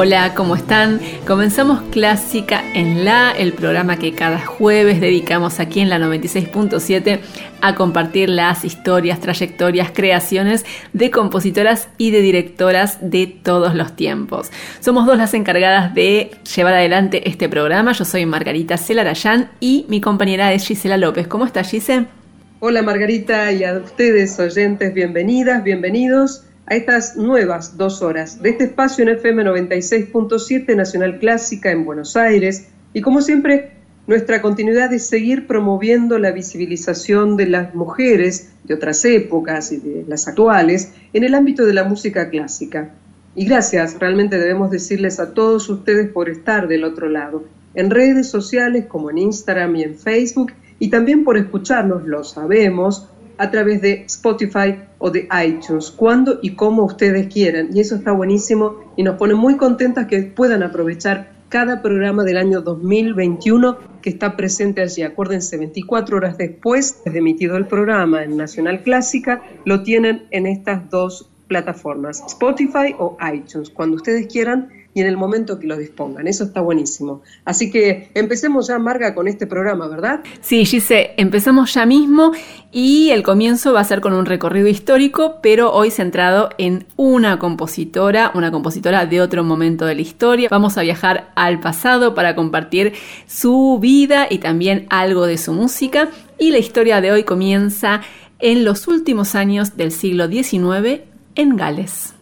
Hola, ¿cómo están? Comenzamos Clásica en La, el programa que cada jueves dedicamos aquí en la 96.7 a compartir las historias, trayectorias, creaciones de compositoras y de directoras de todos los tiempos. Somos dos las encargadas de llevar adelante este programa. Yo soy Margarita Celarayán y mi compañera es Gisela López. ¿Cómo estás, Gisela? Hola Margarita y a ustedes oyentes, bienvenidas, bienvenidos a estas nuevas dos horas de este espacio en FM 96.7 Nacional Clásica en Buenos Aires y como siempre nuestra continuidad es seguir promoviendo la visibilización de las mujeres de otras épocas y de las actuales en el ámbito de la música clásica. Y gracias, realmente debemos decirles a todos ustedes por estar del otro lado, en redes sociales como en Instagram y en Facebook, y también por escucharnos, lo sabemos, a través de Spotify o de iTunes, cuando y como ustedes quieran. Y eso está buenísimo y nos pone muy contentas que puedan aprovechar cada programa del año 2021 que está presente allí. Acuérdense, 24 horas después de emitido el programa en Nacional Clásica, lo tienen en estas dos plataformas, Spotify o iTunes. Cuando ustedes quieran, y en el momento que lo dispongan. Eso está buenísimo. Así que empecemos ya, Marga, con este programa, ¿verdad? Sí, Gise, empezamos ya mismo y el comienzo va a ser con un recorrido histórico, pero hoy centrado en una compositora, una compositora de otro momento de la historia. Vamos a viajar al pasado para compartir su vida y también algo de su música. Y la historia de hoy comienza en los últimos años del siglo XIX en Gales.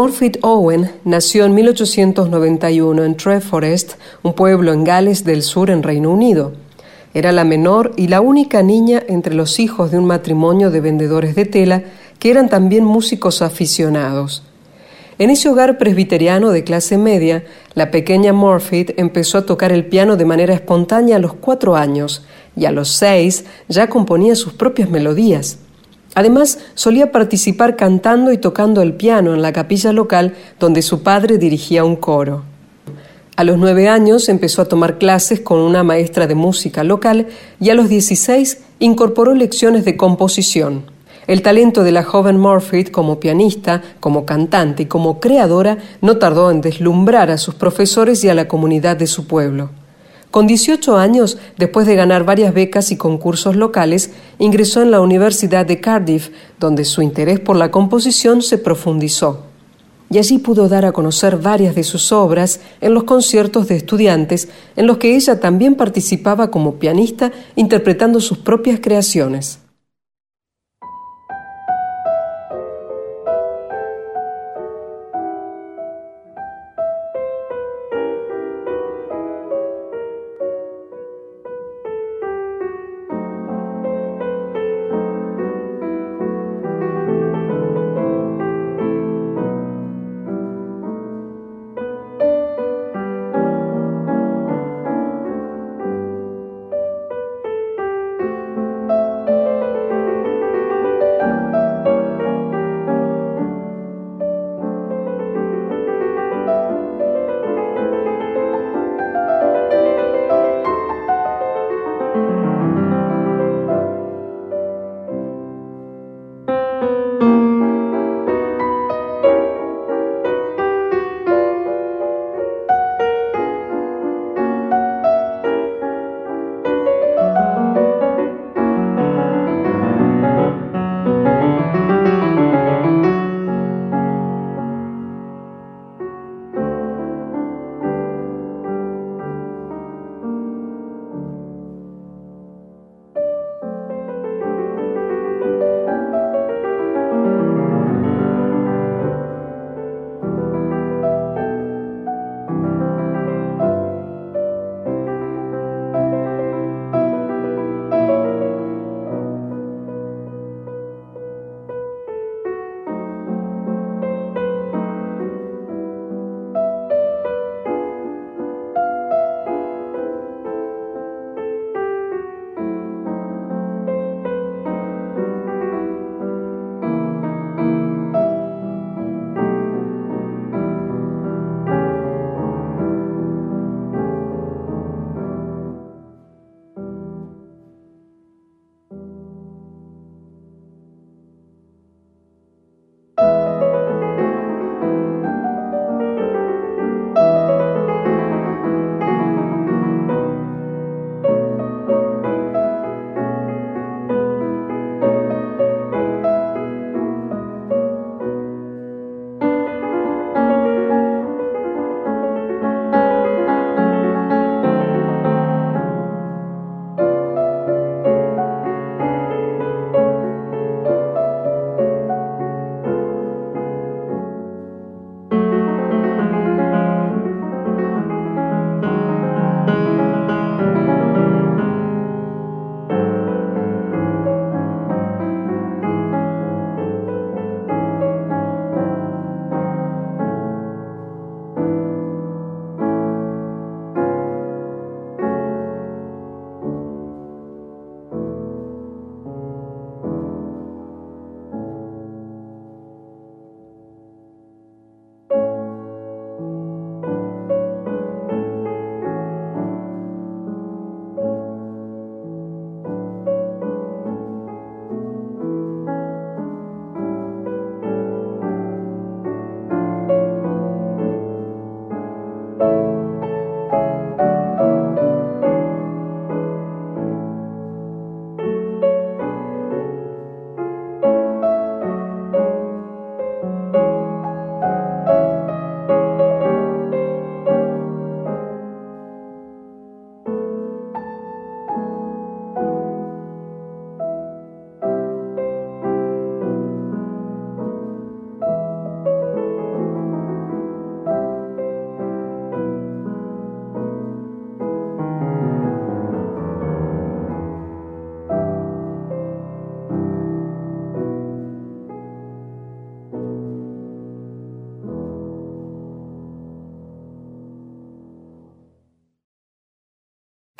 Morfitt Owen nació en 1891 en Treforest, un pueblo en Gales del Sur, en Reino Unido. Era la menor y la única niña entre los hijos de un matrimonio de vendedores de tela que eran también músicos aficionados. En ese hogar presbiteriano de clase media, la pequeña Morfitt empezó a tocar el piano de manera espontánea a los cuatro años y a los seis ya componía sus propias melodías. Además, solía participar cantando y tocando el piano en la capilla local donde su padre dirigía un coro. A los nueve años empezó a tomar clases con una maestra de música local y a los dieciséis incorporó lecciones de composición. El talento de la joven Morfitt como pianista, como cantante y como creadora no tardó en deslumbrar a sus profesores y a la comunidad de su pueblo. Con 18 años, después de ganar varias becas y concursos locales, ingresó en la Universidad de Cardiff, donde su interés por la composición se profundizó. Y allí pudo dar a conocer varias de sus obras en los conciertos de estudiantes, en los que ella también participaba como pianista interpretando sus propias creaciones.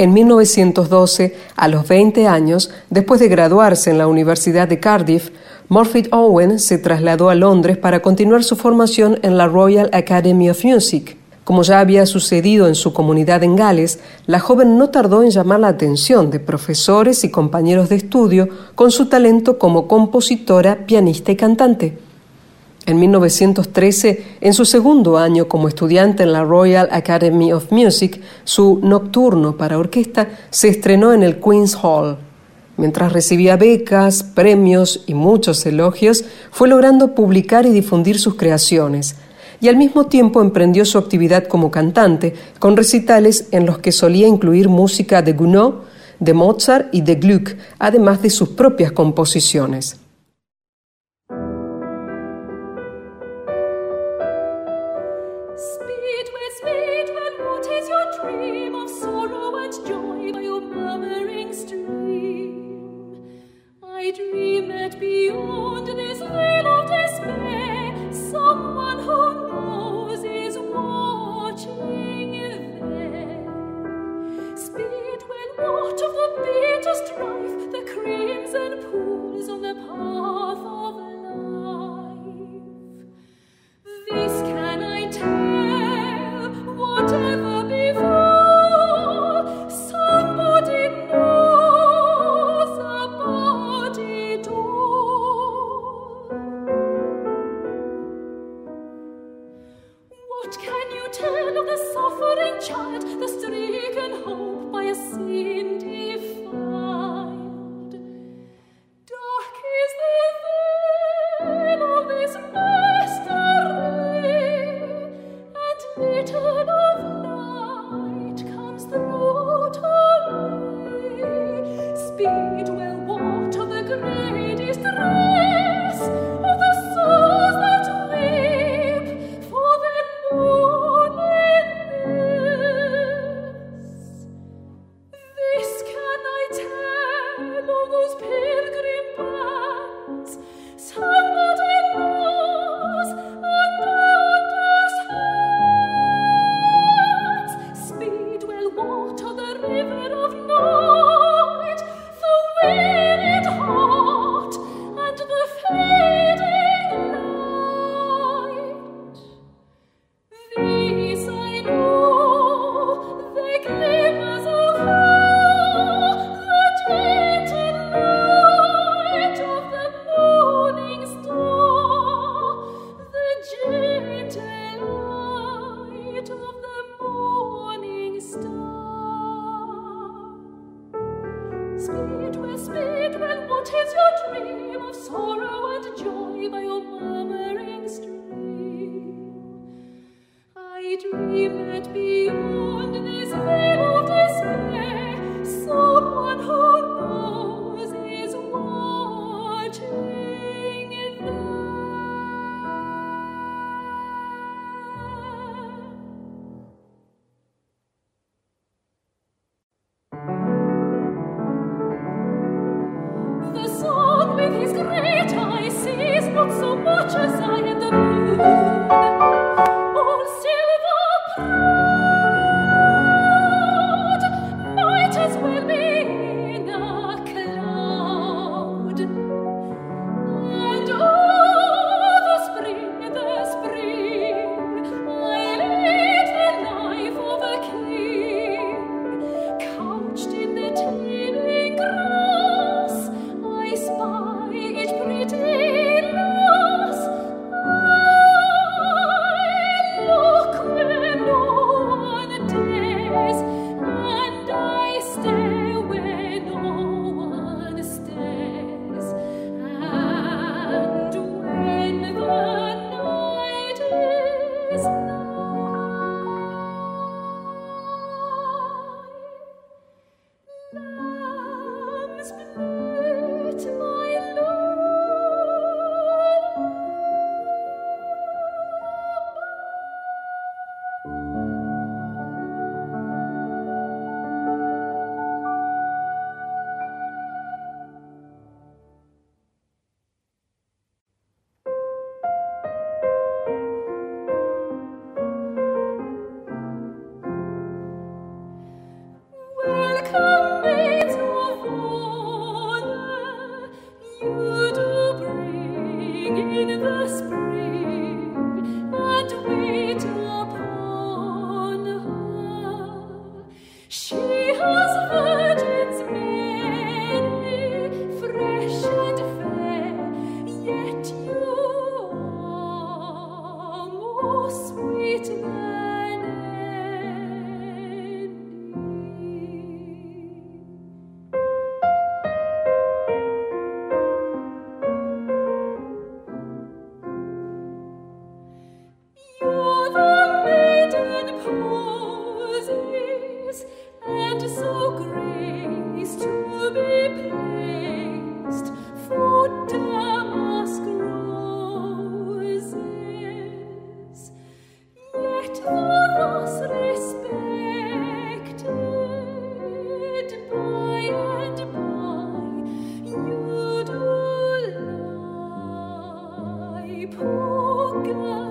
En 1912, a los 20 años, después de graduarse en la Universidad de Cardiff, Murphy Owen se trasladó a Londres para continuar su formación en la Royal Academy of Music. Como ya había sucedido en su comunidad en Gales, la joven no tardó en llamar la atención de profesores y compañeros de estudio con su talento como compositora, pianista y cantante. En 1913, en su segundo año como estudiante en la Royal Academy of Music, su Nocturno para orquesta se estrenó en el Queen's Hall. Mientras recibía becas, premios y muchos elogios, fue logrando publicar y difundir sus creaciones, y al mismo tiempo emprendió su actividad como cantante, con recitales en los que solía incluir música de Gounod, de Mozart y de Gluck, además de sus propias composiciones. Pools on the path Spirit of no. époque.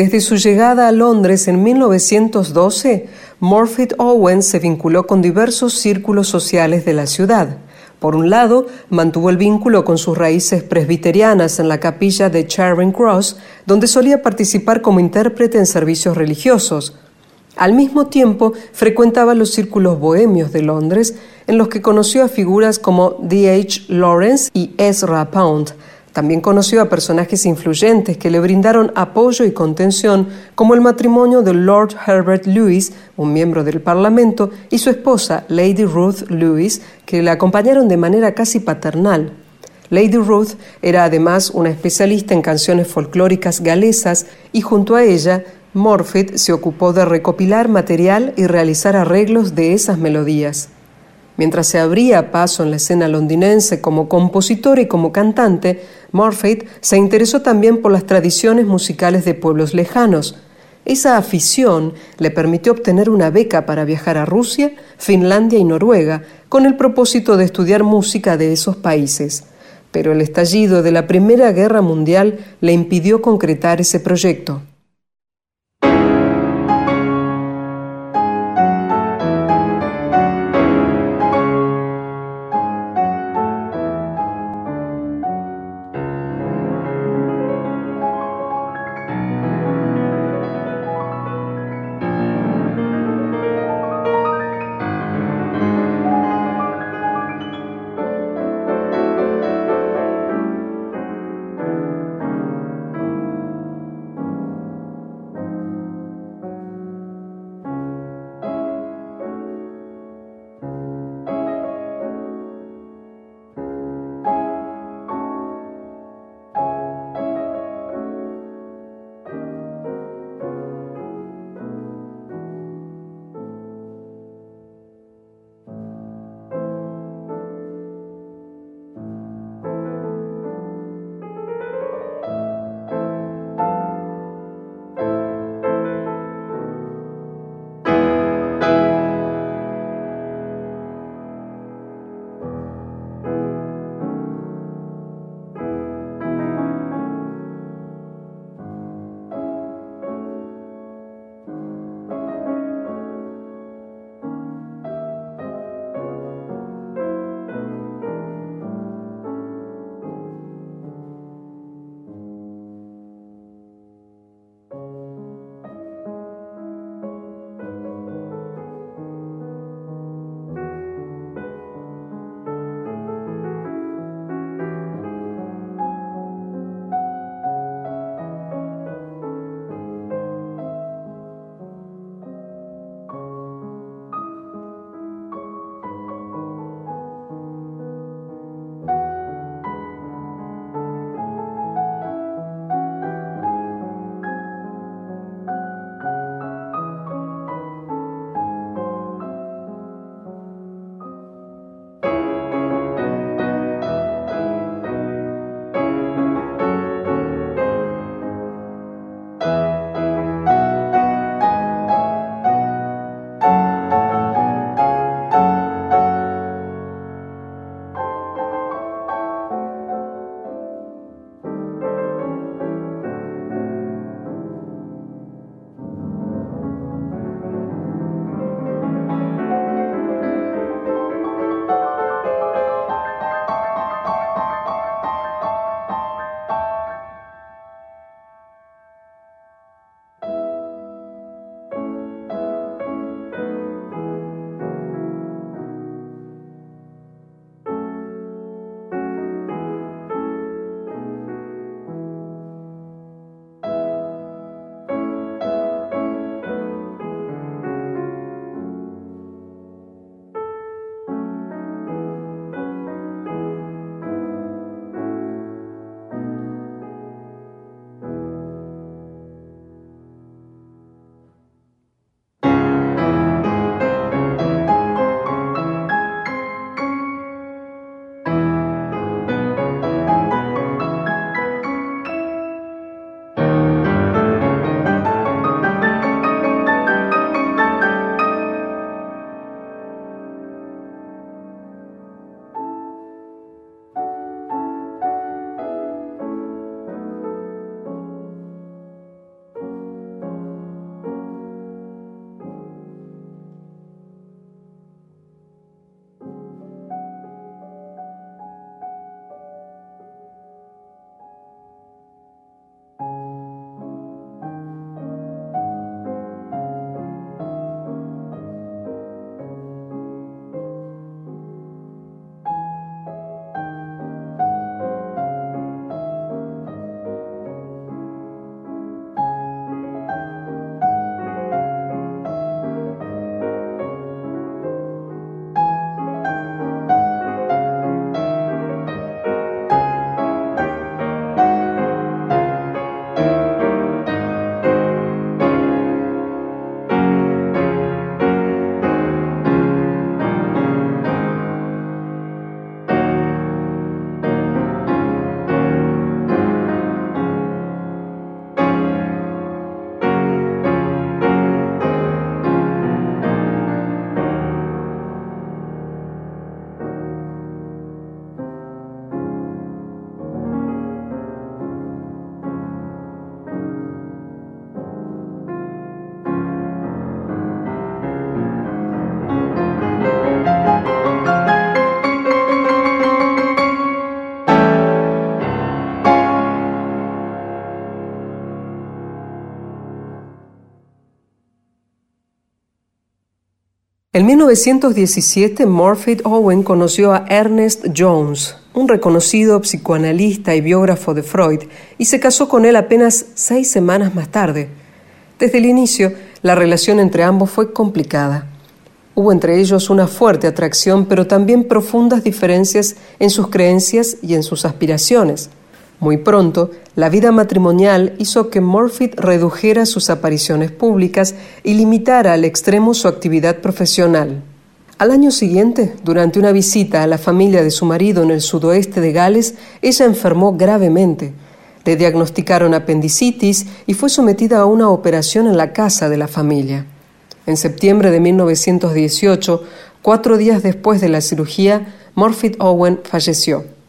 Desde su llegada a Londres en 1912, Morfitt Owen se vinculó con diversos círculos sociales de la ciudad. Por un lado, mantuvo el vínculo con sus raíces presbiterianas en la capilla de Charing Cross, donde solía participar como intérprete en servicios religiosos. Al mismo tiempo, frecuentaba los círculos bohemios de Londres, en los que conoció a figuras como D. H. Lawrence y Ezra Pound, también conoció a personajes influyentes que le brindaron apoyo y contención, como el matrimonio de Lord Herbert Lewis, un miembro del Parlamento, y su esposa, Lady Ruth Lewis, que le acompañaron de manera casi paternal. Lady Ruth era además una especialista en canciones folclóricas galesas y junto a ella, Morfitt se ocupó de recopilar material y realizar arreglos de esas melodías. Mientras se abría paso en la escena londinense como compositor y como cantante, Morfitt se interesó también por las tradiciones musicales de pueblos lejanos. Esa afición le permitió obtener una beca para viajar a Rusia, Finlandia y Noruega con el propósito de estudiar música de esos países. Pero el estallido de la Primera Guerra Mundial le impidió concretar ese proyecto. En 1917, Morfitt Owen conoció a Ernest Jones, un reconocido psicoanalista y biógrafo de Freud, y se casó con él apenas seis semanas más tarde. Desde el inicio, la relación entre ambos fue complicada. Hubo entre ellos una fuerte atracción, pero también profundas diferencias en sus creencias y en sus aspiraciones. Muy pronto, la vida matrimonial hizo que Morfitt redujera sus apariciones públicas y limitara al extremo su actividad profesional. Al año siguiente, durante una visita a la familia de su marido en el sudoeste de Gales, ella enfermó gravemente. Le diagnosticaron apendicitis y fue sometida a una operación en la casa de la familia. En septiembre de 1918, cuatro días después de la cirugía, Morfitt Owen falleció.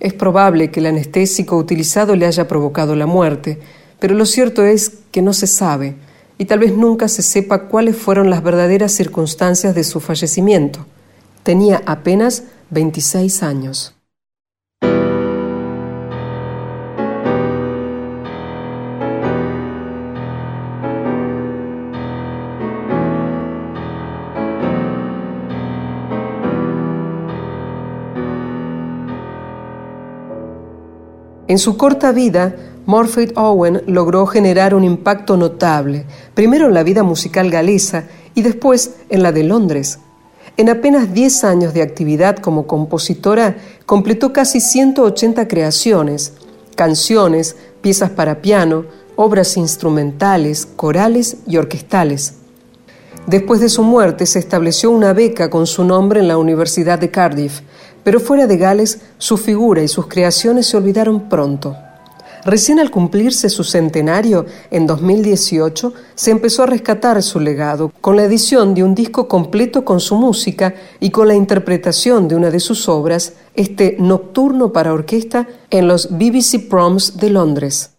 Es probable que el anestésico utilizado le haya provocado la muerte, pero lo cierto es que no se sabe y tal vez nunca se sepa cuáles fueron las verdaderas circunstancias de su fallecimiento. Tenía apenas 26 años. En su corta vida, Morfitt Owen logró generar un impacto notable, primero en la vida musical galesa y después en la de Londres. En apenas 10 años de actividad como compositora, completó casi 180 creaciones, canciones, piezas para piano, obras instrumentales, corales y orquestales. Después de su muerte se estableció una beca con su nombre en la Universidad de Cardiff, pero fuera de Gales, su figura y sus creaciones se olvidaron pronto. Recién al cumplirse su centenario, en 2018, se empezó a rescatar su legado con la edición de un disco completo con su música y con la interpretación de una de sus obras, este Nocturno para Orquesta, en los BBC Proms de Londres.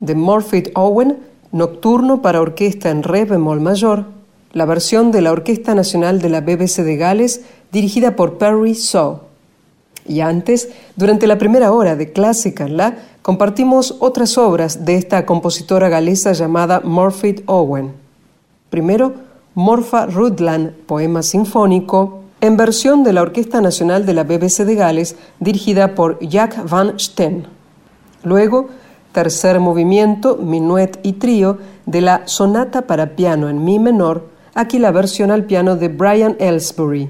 De Morfitt Owen, Nocturno para orquesta en re bemol mayor, la versión de la Orquesta Nacional de la BBC de Gales dirigida por Perry Shaw. Y antes, durante la primera hora de Clásica la, compartimos otras obras de esta compositora galesa llamada Morfitt Owen. Primero, Morfa Rudland, poema sinfónico, en versión de la Orquesta Nacional de la BBC de Gales, dirigida por Jack Van Steen. Luego, tercer movimiento, minuet y trío de la Sonata para piano en Mi menor, aquí la versión al piano de Brian Ellsbury.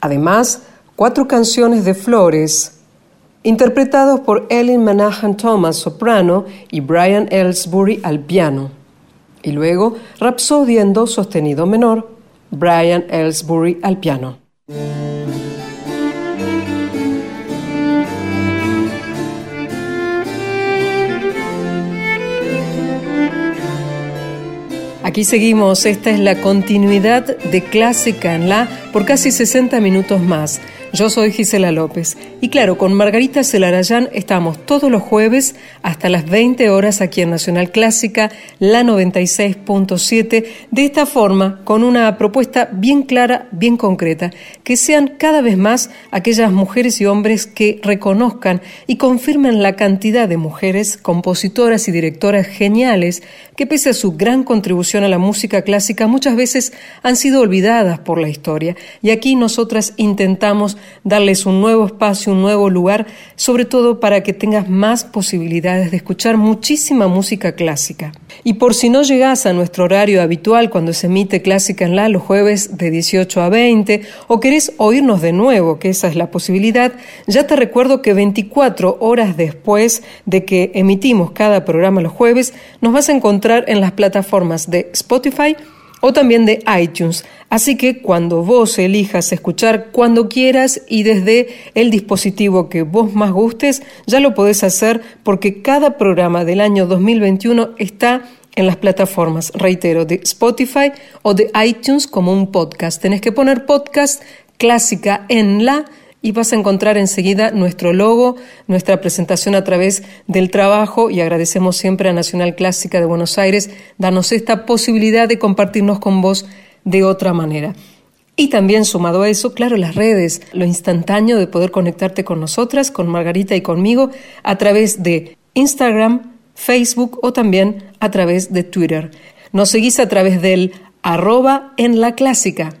Además, cuatro canciones de Flores, interpretados por Ellen Manahan Thomas, soprano, y Brian Ellsbury al piano. Y luego, Rapsodia en Do sostenido menor, Brian Ellsbury al piano. Aquí seguimos, esta es la continuidad de Clásica en La por casi 60 minutos más. Yo soy Gisela López y claro, con Margarita Celarayán estamos todos los jueves hasta las 20 horas aquí en Nacional Clásica, la 96.7, de esta forma, con una propuesta bien clara, bien concreta, que sean cada vez más aquellas mujeres y hombres que reconozcan y confirmen la cantidad de mujeres, compositoras y directoras geniales que pese a su gran contribución a la música clásica muchas veces han sido olvidadas por la historia. Y aquí nosotras intentamos darles un nuevo espacio, un nuevo lugar, sobre todo para que tengas más posibilidades de escuchar muchísima música clásica. Y por si no llegas a nuestro horario habitual cuando se emite Clásica en La los jueves de 18 a 20 o querés oírnos de nuevo, que esa es la posibilidad, ya te recuerdo que 24 horas después de que emitimos cada programa los jueves, nos vas a encontrar en las plataformas de Spotify, o también de iTunes. Así que cuando vos elijas escuchar cuando quieras y desde el dispositivo que vos más gustes, ya lo podés hacer porque cada programa del año 2021 está en las plataformas, reitero, de Spotify o de iTunes como un podcast. Tenés que poner podcast clásica en la y vas a encontrar enseguida nuestro logo, nuestra presentación a través del trabajo y agradecemos siempre a Nacional Clásica de Buenos Aires darnos esta posibilidad de compartirnos con vos de otra manera. Y también sumado a eso, claro, las redes, lo instantáneo de poder conectarte con nosotras, con Margarita y conmigo, a través de Instagram, Facebook o también a través de Twitter. Nos seguís a través del arroba en la clásica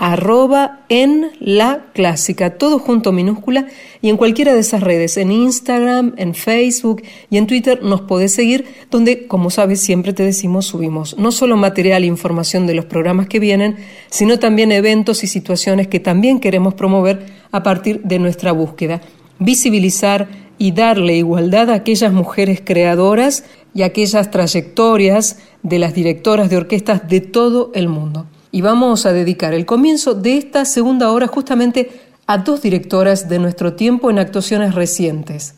arroba en la clásica, todo junto minúscula y en cualquiera de esas redes, en Instagram, en Facebook y en Twitter nos podés seguir, donde, como sabes, siempre te decimos, subimos no solo material e información de los programas que vienen, sino también eventos y situaciones que también queremos promover a partir de nuestra búsqueda, visibilizar y darle igualdad a aquellas mujeres creadoras y aquellas trayectorias de las directoras de orquestas de todo el mundo y vamos a dedicar el comienzo de esta segunda hora justamente a dos directoras de nuestro tiempo en actuaciones recientes.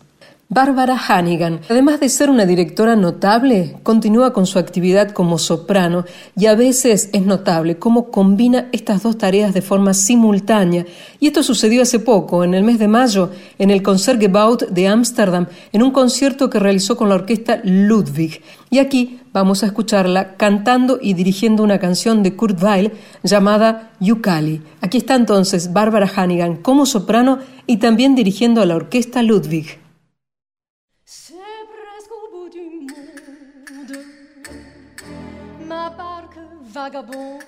Bárbara Hannigan, además de ser una directora notable, continúa con su actividad como soprano y a veces es notable cómo combina estas dos tareas de forma simultánea. Y esto sucedió hace poco, en el mes de mayo, en el Concertgebouw de Ámsterdam, en un concierto que realizó con la orquesta Ludwig. Y aquí vamos a escucharla cantando y dirigiendo una canción de Kurt Weill llamada Yukali. Aquí está entonces Bárbara Hannigan como soprano y también dirigiendo a la orquesta Ludwig. Vagabonde,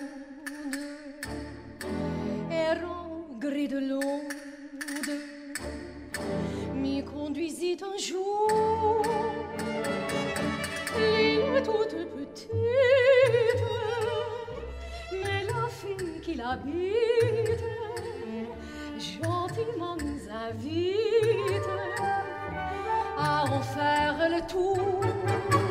errant gris de l'onde, m'y conduisit un jour. L'île toute petite, mais la fille qui l'habite, gentiment nous invite à en faire le tour.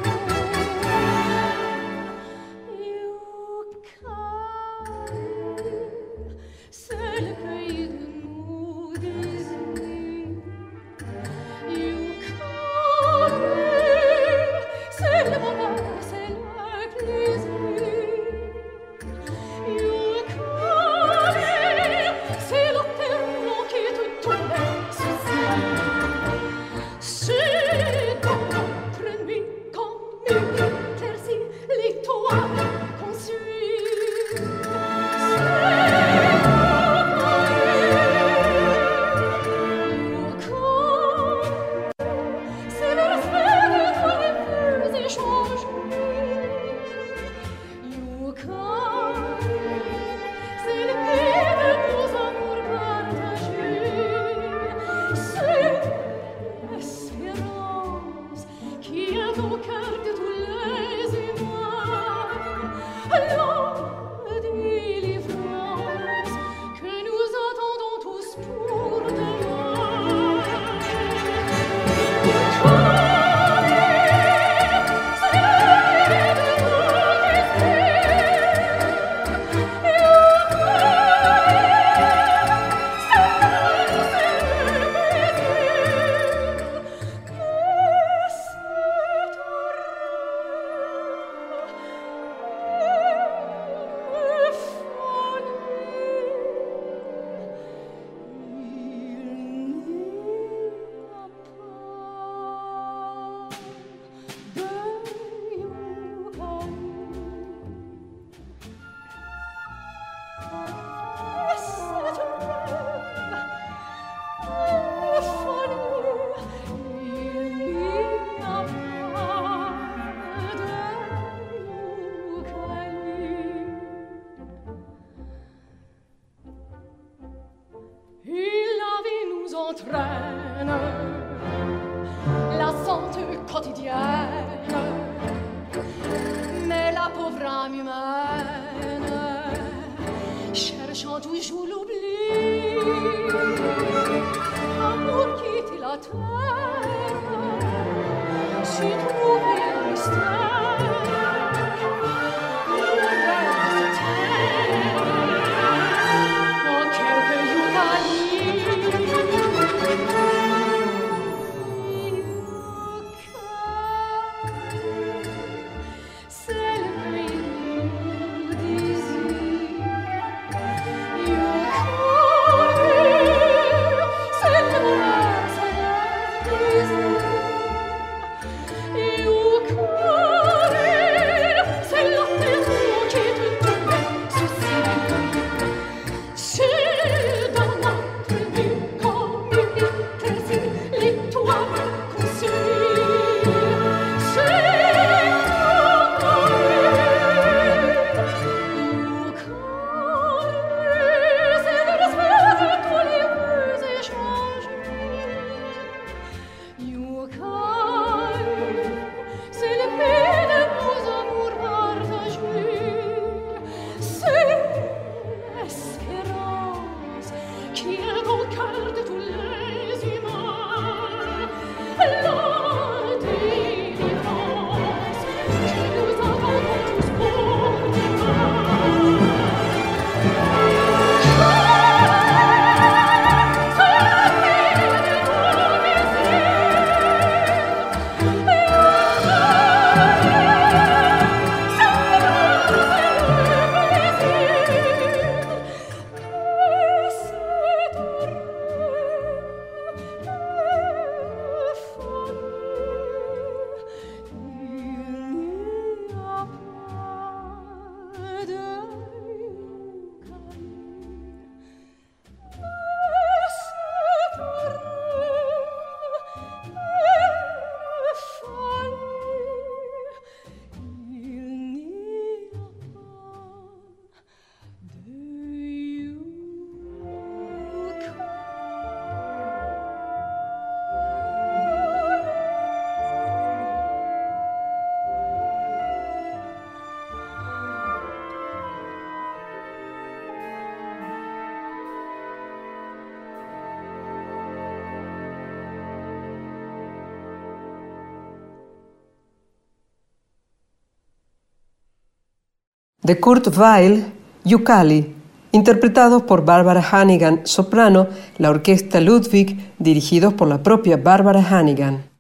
De Kurt Weill, Yukali, interpretados por Barbara Hannigan, soprano, la orquesta Ludwig, dirigidos por la propia Barbara Hannigan.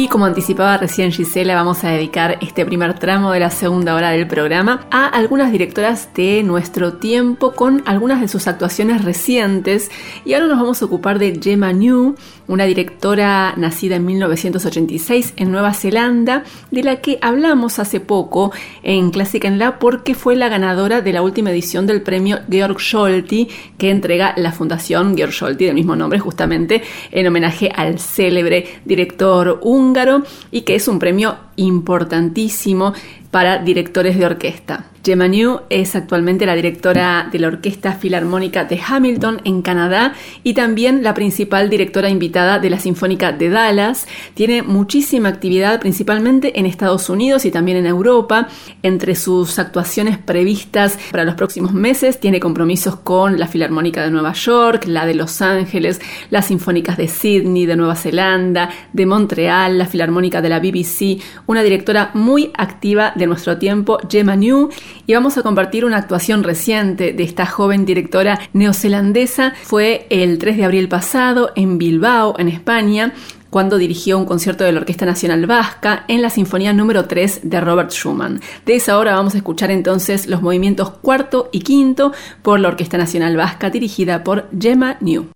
Y como anticipaba recién Gisela, vamos a dedicar este primer tramo de la segunda hora del programa a algunas directoras de nuestro tiempo con algunas de sus actuaciones recientes. Y ahora nos vamos a ocupar de Gemma New, una directora nacida en 1986 en Nueva Zelanda, de la que hablamos hace poco en Clásica en La porque fue la ganadora de la última edición del premio Georg Scholti que entrega la Fundación Georg Scholti del mismo nombre justamente en homenaje al célebre director húngaro y que es un premio importantísimo para directores de orquesta. Gemma New es actualmente la directora de la Orquesta Filarmónica de Hamilton en Canadá y también la principal directora invitada de la Sinfónica de Dallas. Tiene muchísima actividad principalmente en Estados Unidos y también en Europa. Entre sus actuaciones previstas para los próximos meses tiene compromisos con la Filarmónica de Nueva York, la de Los Ángeles, las Sinfónicas de Sydney, de Nueva Zelanda, de Montreal, la Filarmónica de la BBC, una directora muy activa de nuestro tiempo, Gemma New y vamos a compartir una actuación reciente de esta joven directora neozelandesa. Fue el 3 de abril pasado en Bilbao, en España, cuando dirigió un concierto de la Orquesta Nacional Vasca en la Sinfonía número 3 de Robert Schumann. De esa hora vamos a escuchar entonces los movimientos cuarto y quinto por la Orquesta Nacional Vasca dirigida por Gemma New.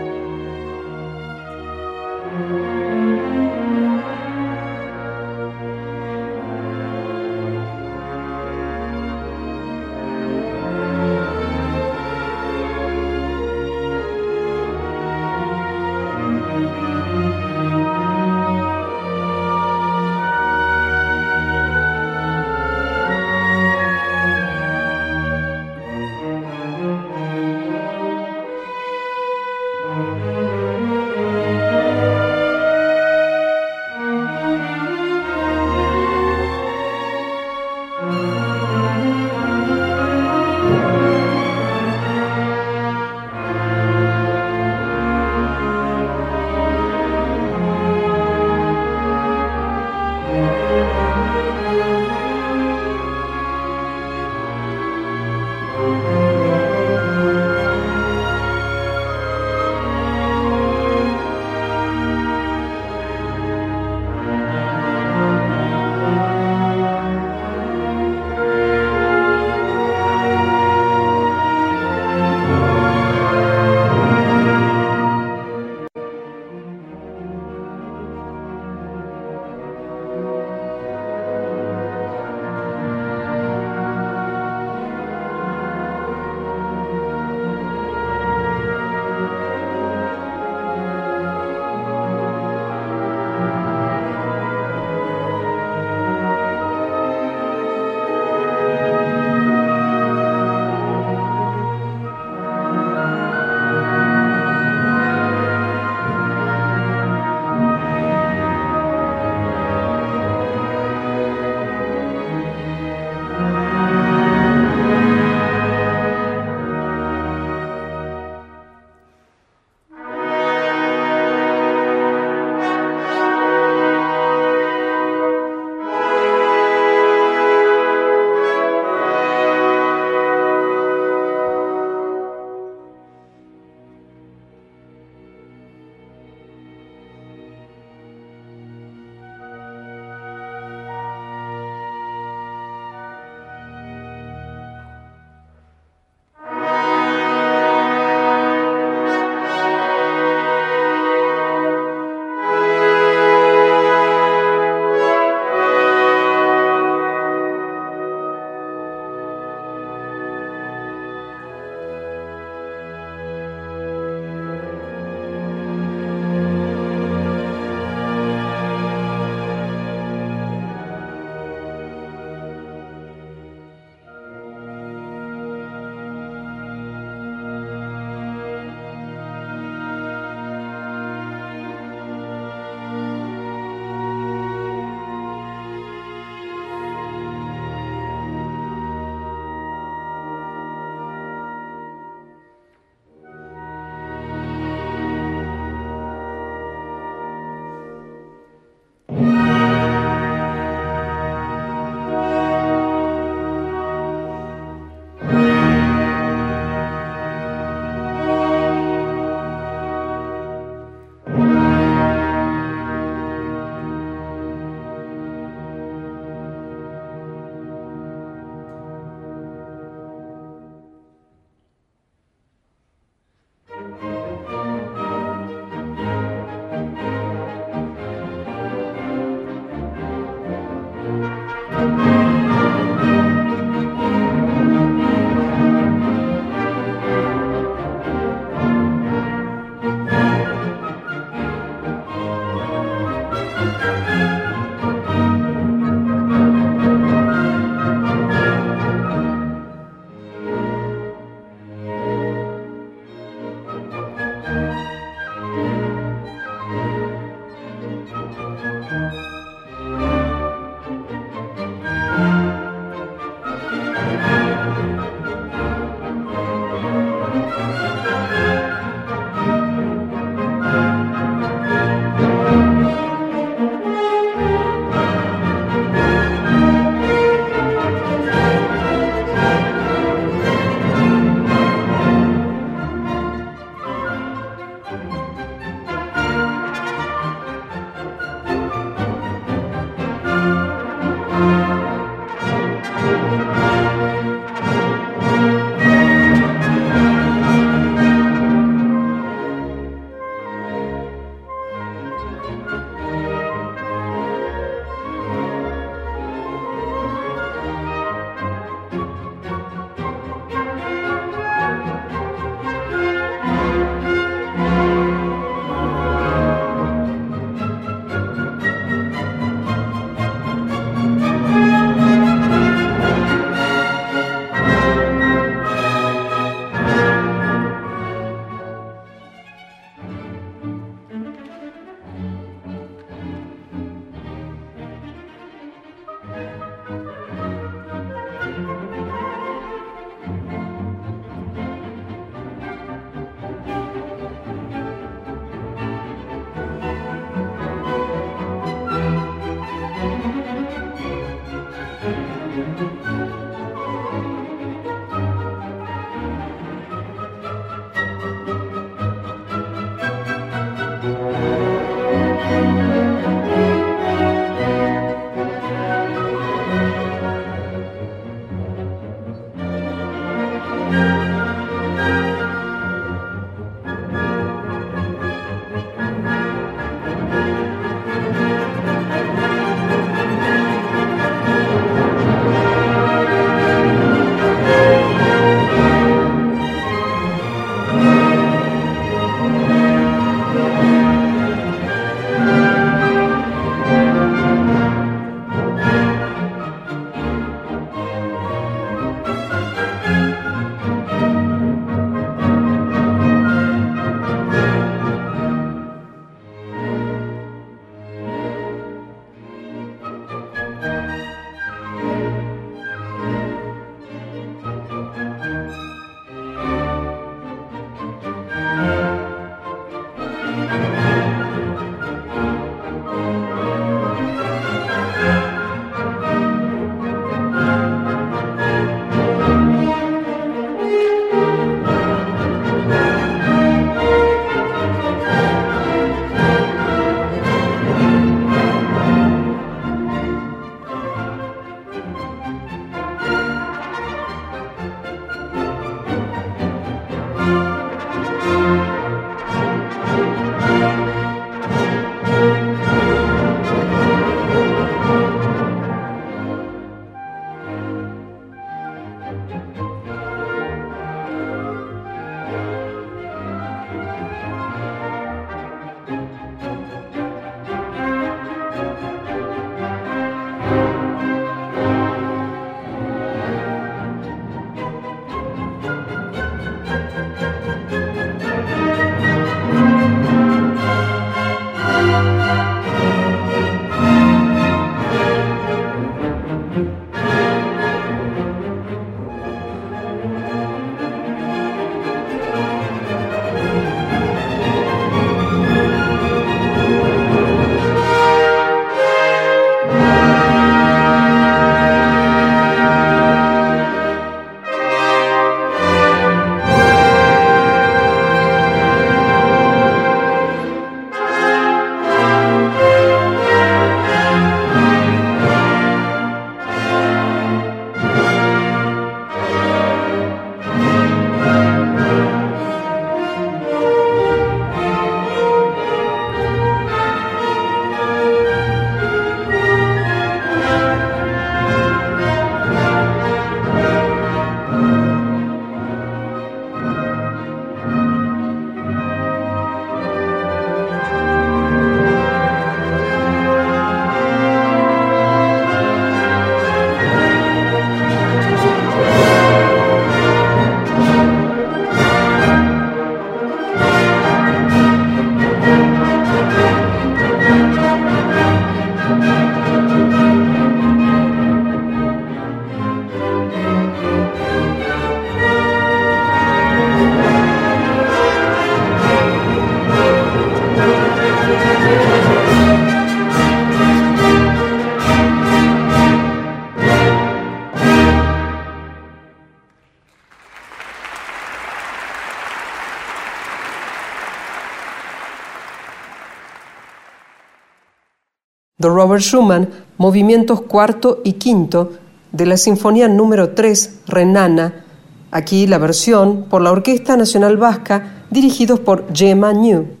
De Robert Schumann, movimientos cuarto y quinto de la Sinfonía número 3, Renana, aquí la versión por la Orquesta Nacional Vasca, dirigidos por Gemma New.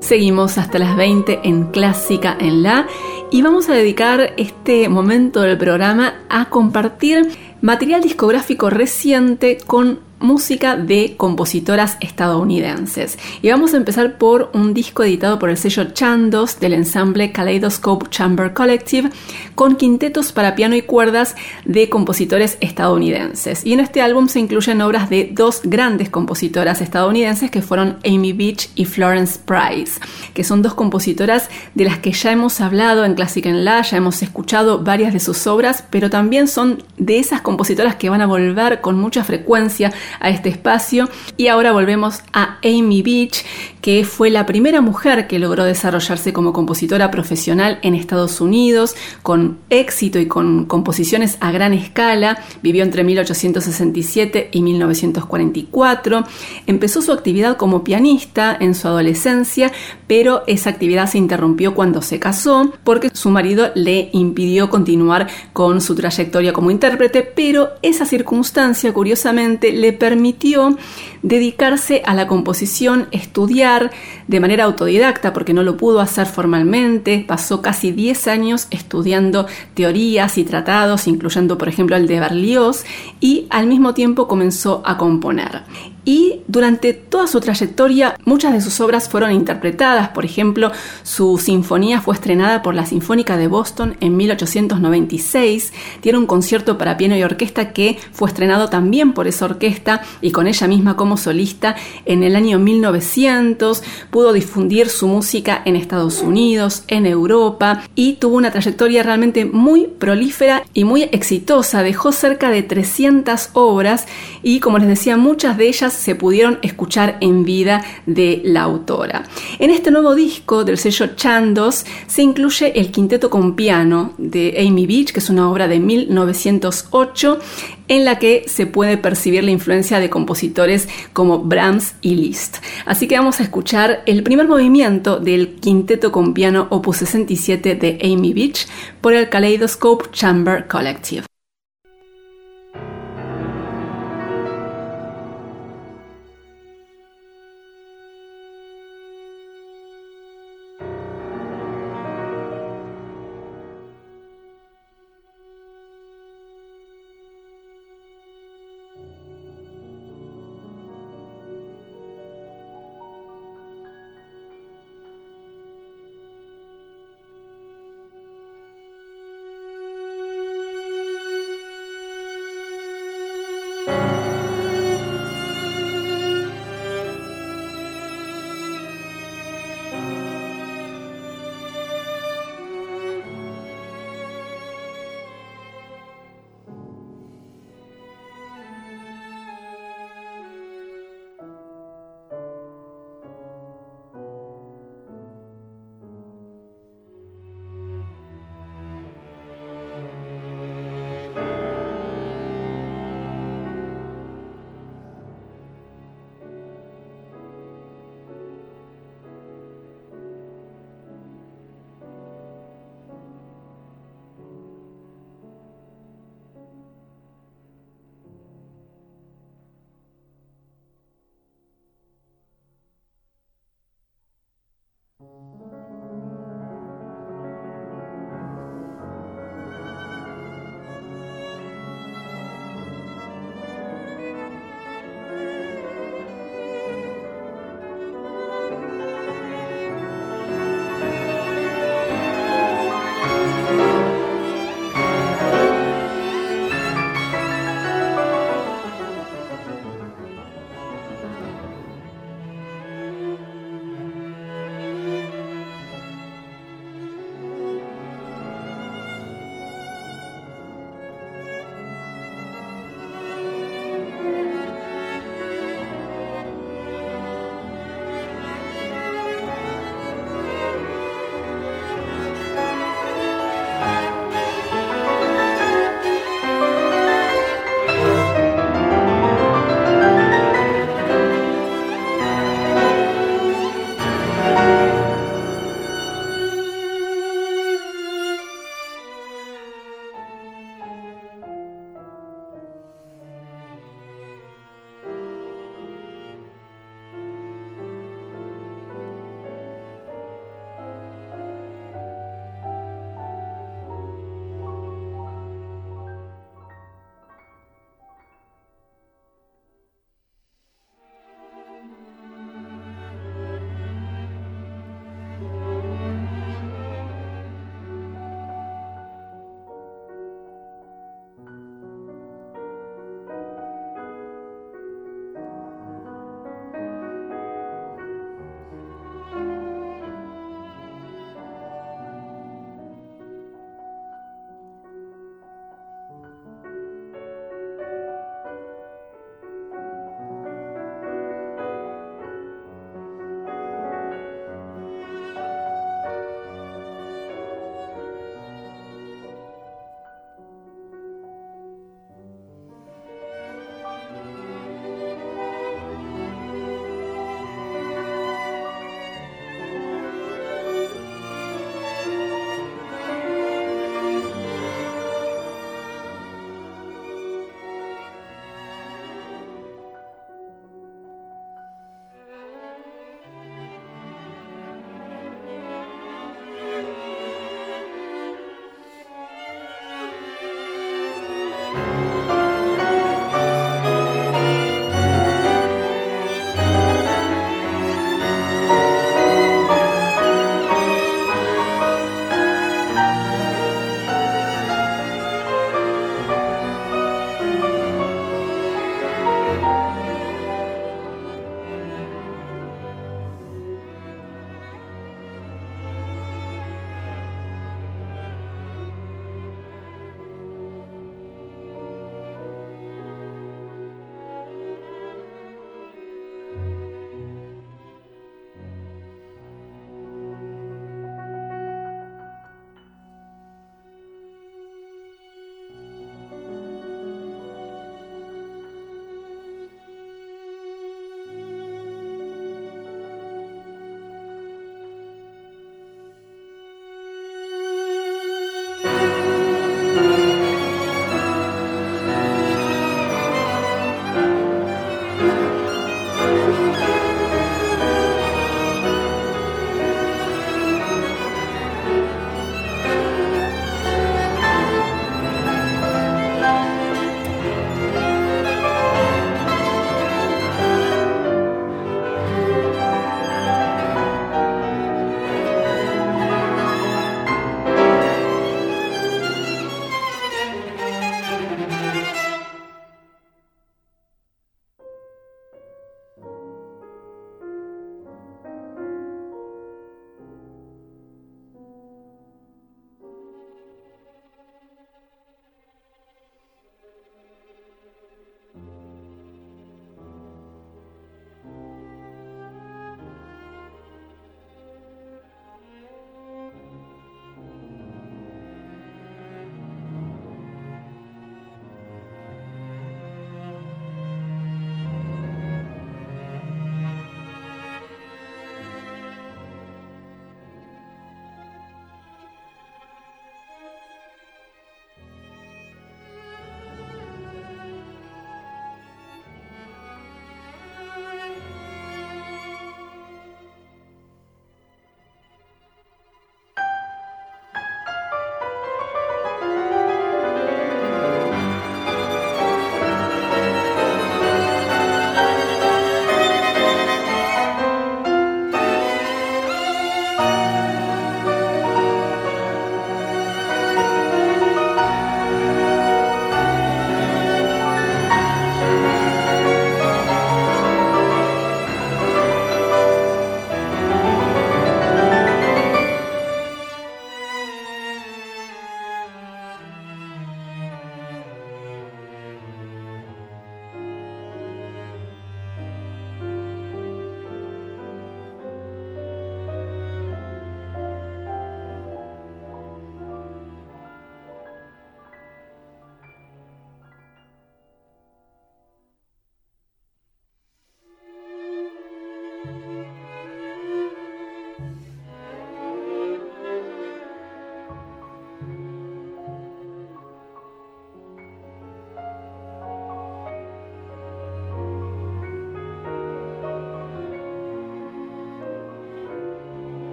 Seguimos hasta las 20 en Clásica en La y vamos a dedicar este momento del programa a compartir material discográfico reciente con música de compositoras estadounidenses. Y vamos a empezar por un disco editado por el sello Chandos del ensamble Kaleidoscope Chamber Collective con quintetos para piano y cuerdas de compositores estadounidenses. Y en este álbum se incluyen obras de dos grandes compositoras estadounidenses que fueron Amy Beach y Florence Price, que son dos compositoras de las que ya hemos hablado en Classic en La, ya hemos escuchado varias de sus obras, pero también son de esas compositoras que van a volver con mucha frecuencia a este espacio. Y ahora volvemos a Amy Beach, que fue la primera mujer que logró desarrollarse como compositora profesional en Estados Unidos, con éxito y con composiciones a gran escala. Vivió entre 1867 y 1944. Empezó su actividad como pianista en su adolescencia, pero esa actividad se interrumpió cuando se casó porque su marido le impidió continuar con su trayectoria como intérprete, pero esa circunstancia curiosamente le permitió dedicarse a la composición, estudiar de manera autodidacta porque no lo pudo hacer formalmente, pasó casi 10 años estudiando teorías y tratados, incluyendo por ejemplo el de Berlioz, y al mismo tiempo comenzó a componer y durante toda su trayectoria muchas de sus obras fueron interpretadas. Por ejemplo, su sinfonía fue estrenada por la Sinfónica de Boston en 1896. Tiene un concierto para piano y orquesta que fue estrenado también por esa orquesta y con ella misma como solista en el año 1900. Pudo difundir su música en Estados Unidos, en Europa y tuvo una trayectoria realmente muy prolífera y muy exitosa. Dejó cerca de 300 obras y como les decía, muchas de ellas se pudieron escuchar en vida de la autora. En este nuevo disco del sello Chandos se incluye el quinteto con piano de Amy Beach, que es una obra de 1908 en la que se puede percibir la influencia de compositores como Brahms y Liszt. Así que vamos a escuchar el primer movimiento del quinteto con piano opus 67 de Amy Beach por el Kaleidoscope Chamber Collective.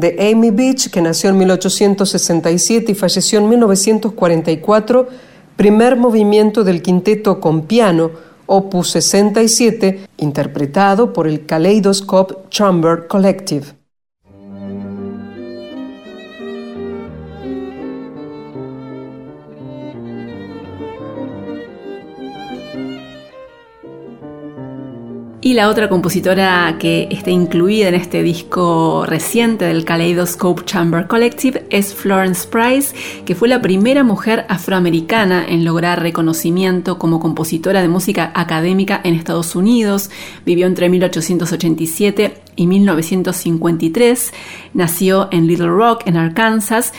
De Amy Beach, que nació en 1867 y falleció en 1944, primer movimiento del quinteto con piano, opus 67, interpretado por el Kaleidoscope Chamber Collective. Y la otra compositora que está incluida en este disco reciente del Kaleidoscope Chamber Collective es Florence Price, que fue la primera mujer afroamericana en lograr reconocimiento como compositora de música académica en Estados Unidos. Vivió entre 1887 y 1953. Nació en Little Rock, en Arkansas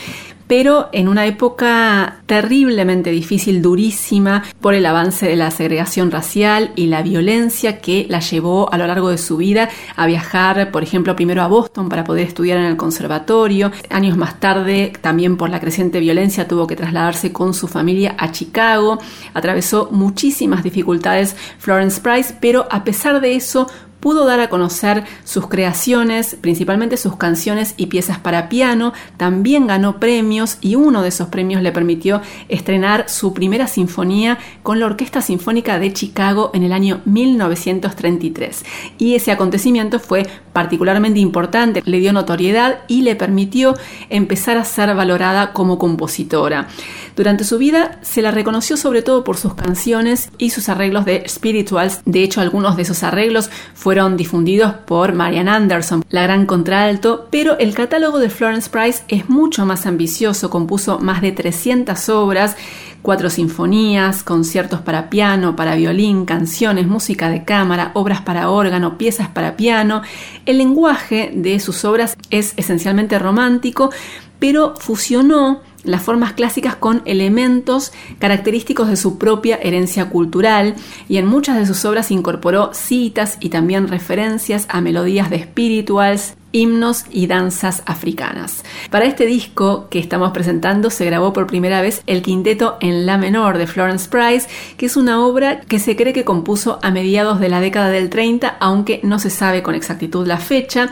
pero en una época terriblemente difícil, durísima, por el avance de la segregación racial y la violencia que la llevó a lo largo de su vida a viajar, por ejemplo, primero a Boston para poder estudiar en el conservatorio. Años más tarde, también por la creciente violencia, tuvo que trasladarse con su familia a Chicago. Atravesó muchísimas dificultades Florence Price, pero a pesar de eso, pudo dar a conocer sus creaciones, principalmente sus canciones y piezas para piano, también ganó premios y uno de esos premios le permitió estrenar su primera sinfonía con la Orquesta Sinfónica de Chicago en el año 1933. Y ese acontecimiento fue particularmente importante, le dio notoriedad y le permitió empezar a ser valorada como compositora. Durante su vida se la reconoció sobre todo por sus canciones y sus arreglos de spirituals. De hecho, algunos de esos arreglos fueron fueron difundidos por Marian Anderson, la gran contralto, pero el catálogo de Florence Price es mucho más ambicioso, compuso más de 300 obras, cuatro sinfonías, conciertos para piano, para violín, canciones, música de cámara, obras para órgano, piezas para piano. El lenguaje de sus obras es esencialmente romántico, pero fusionó las formas clásicas con elementos característicos de su propia herencia cultural y en muchas de sus obras incorporó citas y también referencias a melodías de spirituals, himnos y danzas africanas. Para este disco que estamos presentando se grabó por primera vez el quinteto en la menor de Florence Price, que es una obra que se cree que compuso a mediados de la década del 30, aunque no se sabe con exactitud la fecha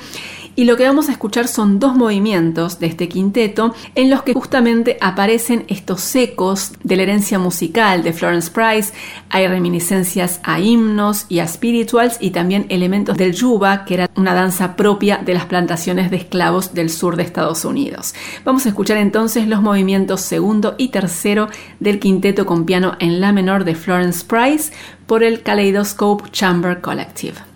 y lo que vamos a escuchar son dos movimientos de este quinteto en los que justamente aparecen estos ecos de la herencia musical de Florence Price, hay reminiscencias a himnos y a spirituals y también elementos del yuba, que era una danza propia de las plantaciones de esclavos del sur de Estados Unidos. Vamos a escuchar entonces los movimientos segundo y tercero del quinteto con piano en la menor de Florence Price por el Kaleidoscope Chamber Collective.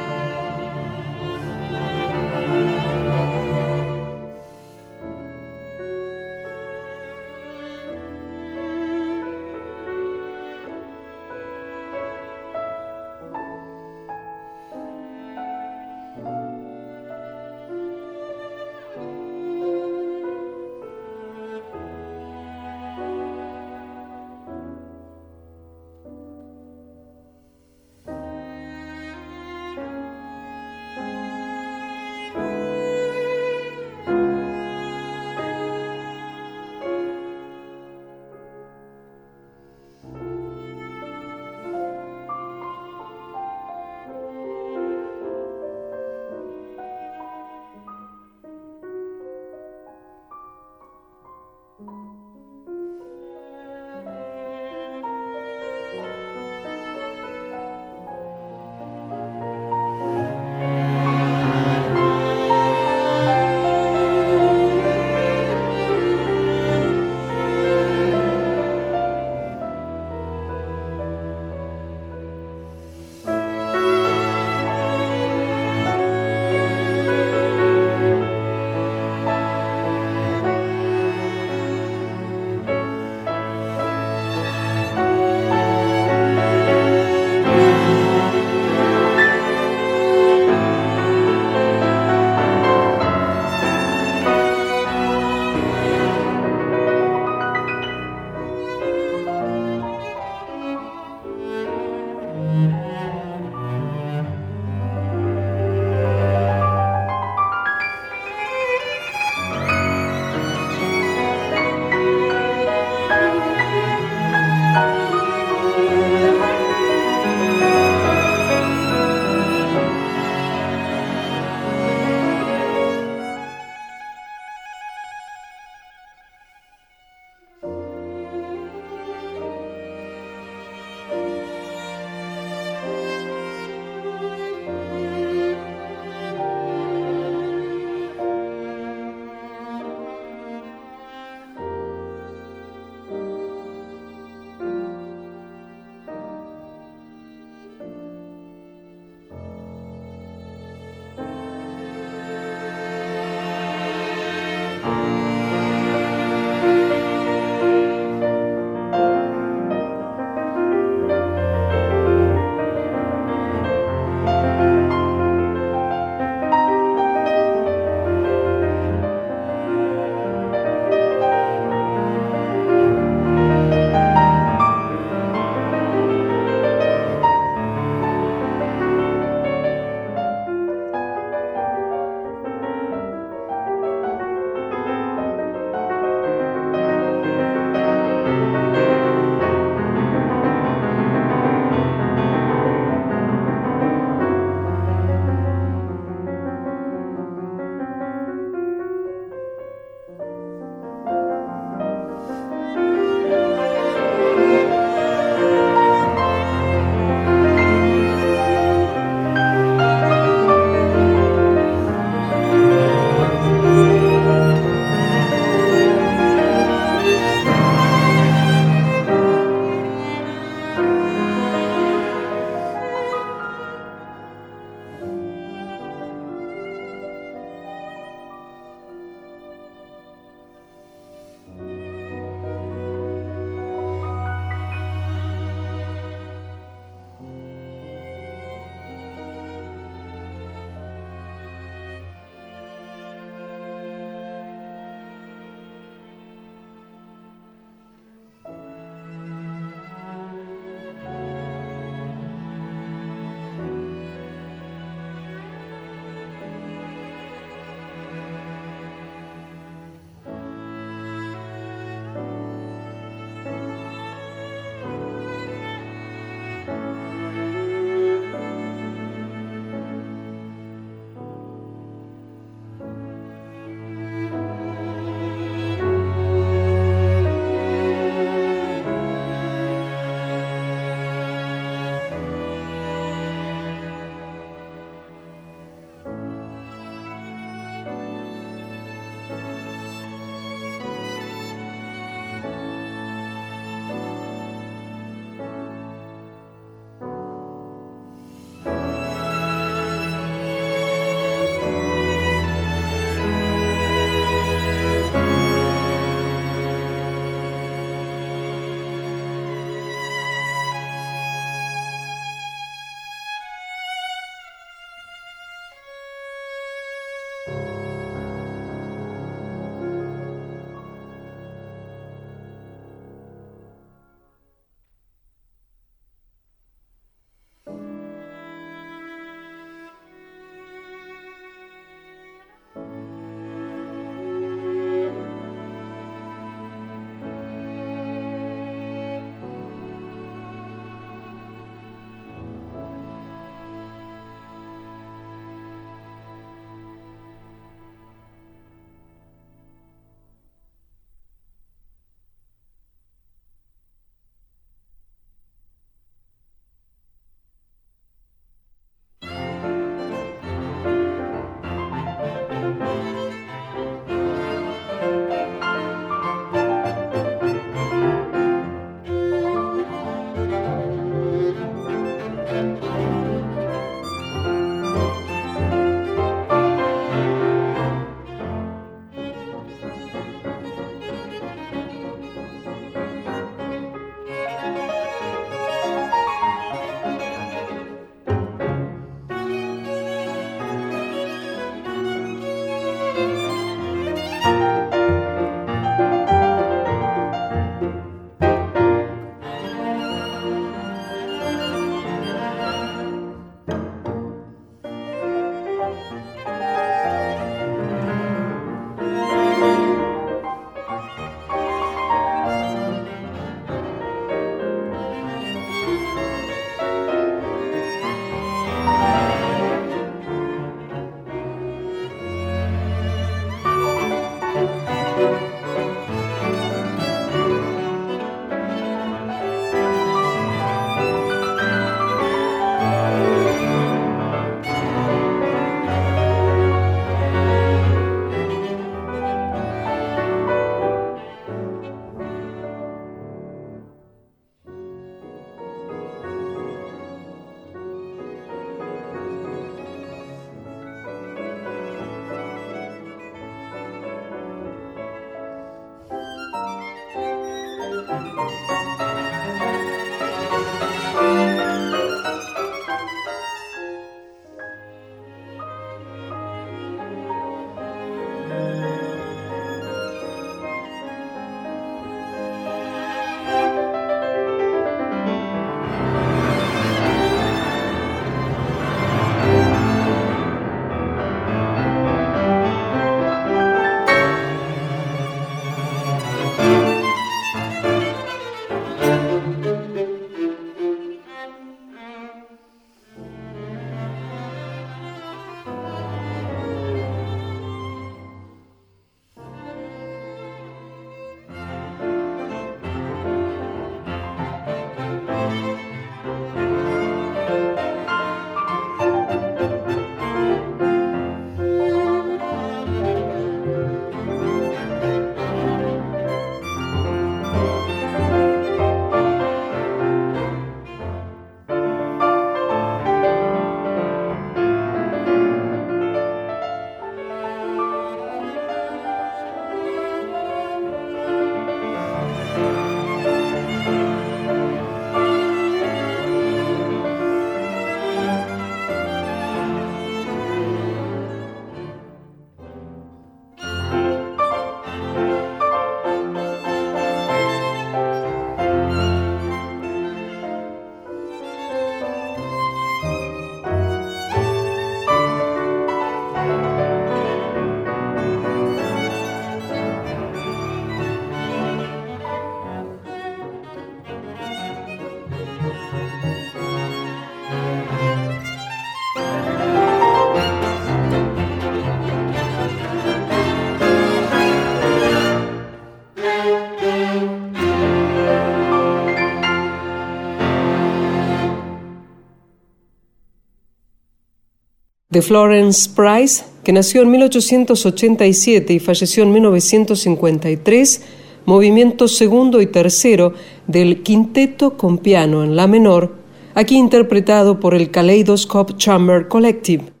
De Florence Price, que nació en 1887 y falleció en 1953, movimiento segundo y tercero del quinteto con piano en la menor, aquí interpretado por el Kaleidoscope Chamber Collective.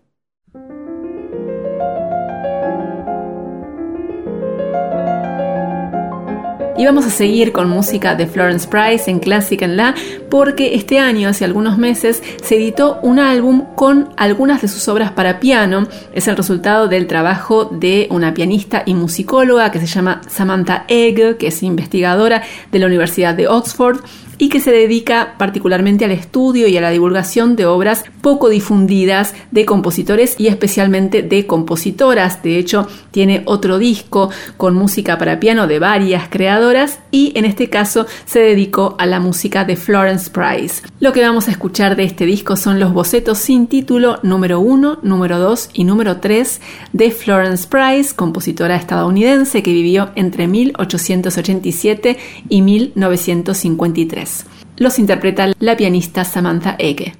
Y vamos a seguir con música de Florence Price en Clásica en La, porque este año, hace algunos meses, se editó un álbum con algunas de sus obras para piano. Es el resultado del trabajo de una pianista y musicóloga que se llama Samantha Egg, que es investigadora de la Universidad de Oxford y que se dedica particularmente al estudio y a la divulgación de obras poco difundidas de compositores y especialmente de compositoras. De hecho, tiene otro disco con música para piano de varias creadoras y en este caso se dedicó a la música de Florence Price. Lo que vamos a escuchar de este disco son los bocetos sin título número 1, número 2 y número 3 de Florence Price, compositora estadounidense que vivió entre 1887 y 1953. Los interpreta la pianista Samantha Ege.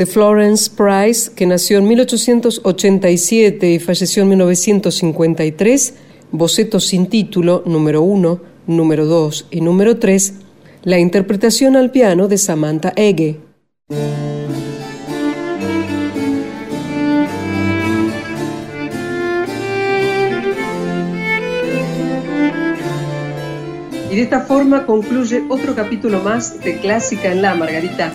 De Florence Price, que nació en 1887 y falleció en 1953, boceto sin título número 1, número 2 y número 3, la interpretación al piano de Samantha Ege. Y de esta forma concluye otro capítulo más de Clásica en la Margarita.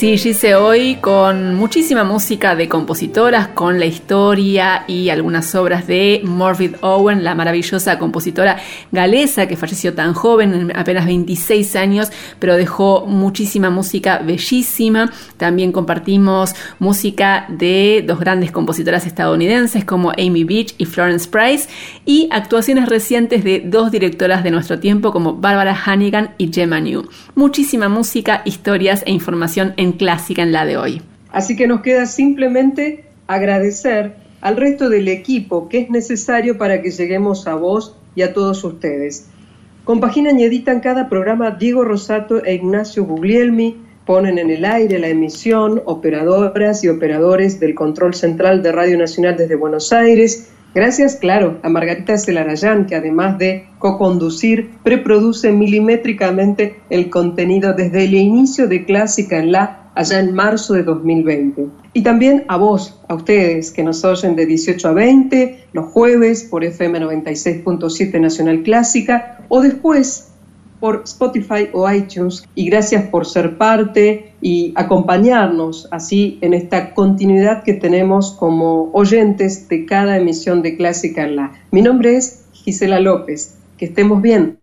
Sí, Gise, hoy con muchísima música de compositoras, con la historia y algunas obras de Morvid Owen, la maravillosa compositora galesa que falleció tan joven, apenas 26 años, pero dejó muchísima música bellísima. También compartimos música de dos grandes compositoras estadounidenses como Amy Beach y Florence Price y actuaciones recientes de dos directoras de nuestro tiempo como Barbara Hannigan y Gemma New. Muchísima música, historias e información en clásica en la de hoy. Así que nos queda simplemente agradecer al resto del equipo que es necesario para que lleguemos a vos y a todos ustedes. Compaginan y editan cada programa Diego Rosato e Ignacio Guglielmi, ponen en el aire la emisión, operadoras y operadores del control central de Radio Nacional desde Buenos Aires, Gracias, claro, a Margarita Celarayán, que además de co-conducir, preproduce milimétricamente el contenido desde el inicio de Clásica en la, allá en marzo de 2020. Y también a vos, a ustedes que nos oyen de 18 a 20, los jueves por FM 96.7 Nacional Clásica, o después por Spotify o iTunes y gracias por ser parte y acompañarnos así en esta continuidad que tenemos como oyentes de cada emisión de Clásica en la. Mi nombre es Gisela López. Que estemos bien.